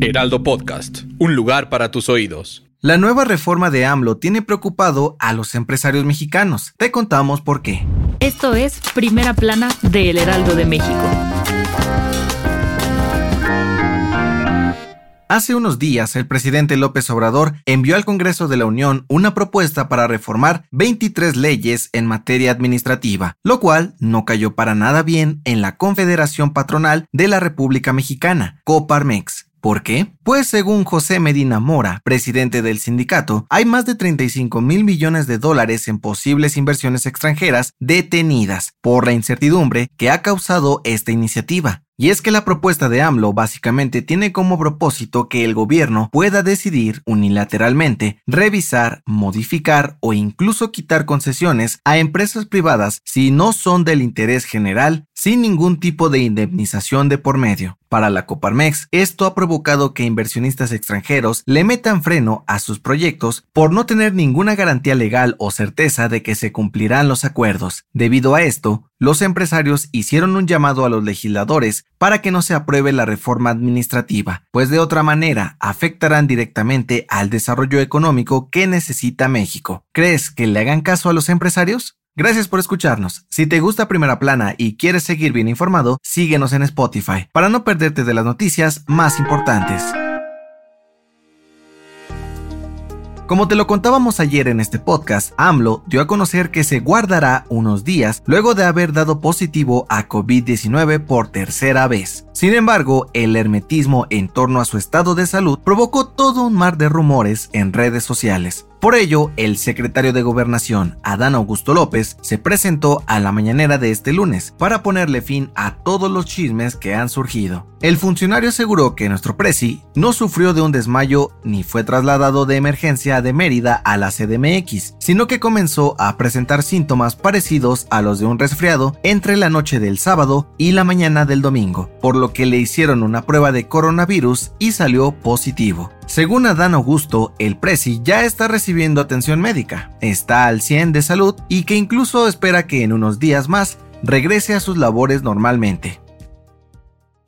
Heraldo Podcast, un lugar para tus oídos. La nueva reforma de AMLO tiene preocupado a los empresarios mexicanos. Te contamos por qué. Esto es Primera Plana de El Heraldo de México. Hace unos días, el presidente López Obrador envió al Congreso de la Unión una propuesta para reformar 23 leyes en materia administrativa, lo cual no cayó para nada bien en la Confederación Patronal de la República Mexicana, Coparmex. ¿Por qué? Pues según José Medina Mora, presidente del sindicato, hay más de 35 mil millones de dólares en posibles inversiones extranjeras detenidas por la incertidumbre que ha causado esta iniciativa. Y es que la propuesta de AMLO básicamente tiene como propósito que el gobierno pueda decidir unilateralmente revisar, modificar o incluso quitar concesiones a empresas privadas si no son del interés general sin ningún tipo de indemnización de por medio. Para la Coparmex, esto ha provocado que inversionistas extranjeros le metan freno a sus proyectos por no tener ninguna garantía legal o certeza de que se cumplirán los acuerdos. Debido a esto, los empresarios hicieron un llamado a los legisladores para que no se apruebe la reforma administrativa, pues de otra manera afectarán directamente al desarrollo económico que necesita México. ¿Crees que le hagan caso a los empresarios? Gracias por escucharnos. Si te gusta Primera Plana y quieres seguir bien informado, síguenos en Spotify para no perderte de las noticias más importantes. Como te lo contábamos ayer en este podcast, AMLO dio a conocer que se guardará unos días luego de haber dado positivo a COVID-19 por tercera vez. Sin embargo, el hermetismo en torno a su estado de salud provocó todo un mar de rumores en redes sociales. Por ello, el secretario de Gobernación, Adán Augusto López, se presentó a la mañanera de este lunes para ponerle fin a todos los chismes que han surgido. El funcionario aseguró que nuestro presi no sufrió de un desmayo ni fue trasladado de emergencia de Mérida a la CDMX, sino que comenzó a presentar síntomas parecidos a los de un resfriado entre la noche del sábado y la mañana del domingo, por lo que le hicieron una prueba de coronavirus y salió positivo. Según Adán Augusto, el Prezi ya está recibiendo atención médica, está al 100 de salud y que incluso espera que en unos días más regrese a sus labores normalmente.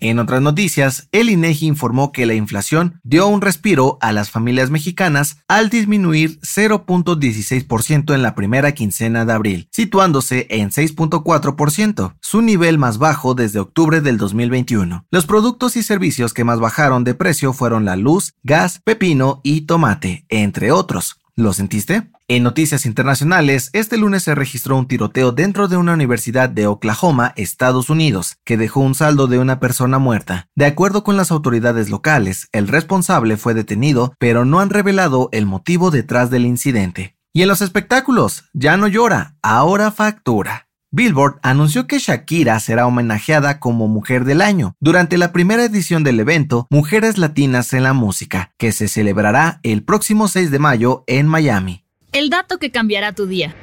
En otras noticias, el INEGI informó que la inflación dio un respiro a las familias mexicanas al disminuir 0.16% en la primera quincena de abril, situándose en 6.4%, su nivel más bajo desde octubre del 2021. Los productos y servicios que más bajaron de precio fueron la luz, gas, pepino y tomate, entre otros. ¿Lo sentiste? En noticias internacionales, este lunes se registró un tiroteo dentro de una universidad de Oklahoma, Estados Unidos, que dejó un saldo de una persona muerta. De acuerdo con las autoridades locales, el responsable fue detenido, pero no han revelado el motivo detrás del incidente. Y en los espectáculos, ya no llora, ahora factura. Billboard anunció que Shakira será homenajeada como Mujer del Año durante la primera edición del evento Mujeres Latinas en la Música, que se celebrará el próximo 6 de mayo en Miami. El dato que cambiará tu día.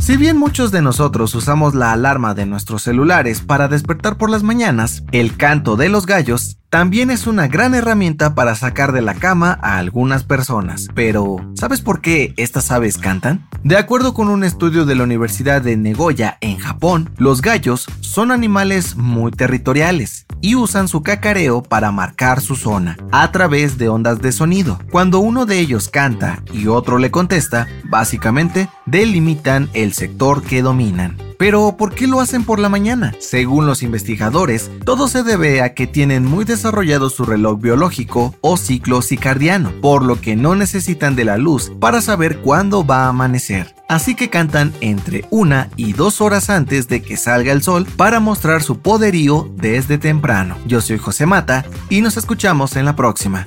Si bien muchos de nosotros usamos la alarma de nuestros celulares para despertar por las mañanas, el canto de los gallos también es una gran herramienta para sacar de la cama a algunas personas. Pero, ¿sabes por qué estas aves cantan? De acuerdo con un estudio de la Universidad de Negoya en Japón, los gallos son animales muy territoriales y usan su cacareo para marcar su zona a través de ondas de sonido. Cuando uno de ellos canta y otro le contesta, básicamente delimitan el sector que dominan. Pero, ¿por qué lo hacen por la mañana? Según los investigadores, todo se debe a que tienen muy desarrollado su reloj biológico o ciclo circadiano, por lo que no necesitan de la luz para saber cuándo va a amanecer. Así que cantan entre una y dos horas antes de que salga el sol para mostrar su poderío desde temprano. Yo soy José Mata y nos escuchamos en la próxima.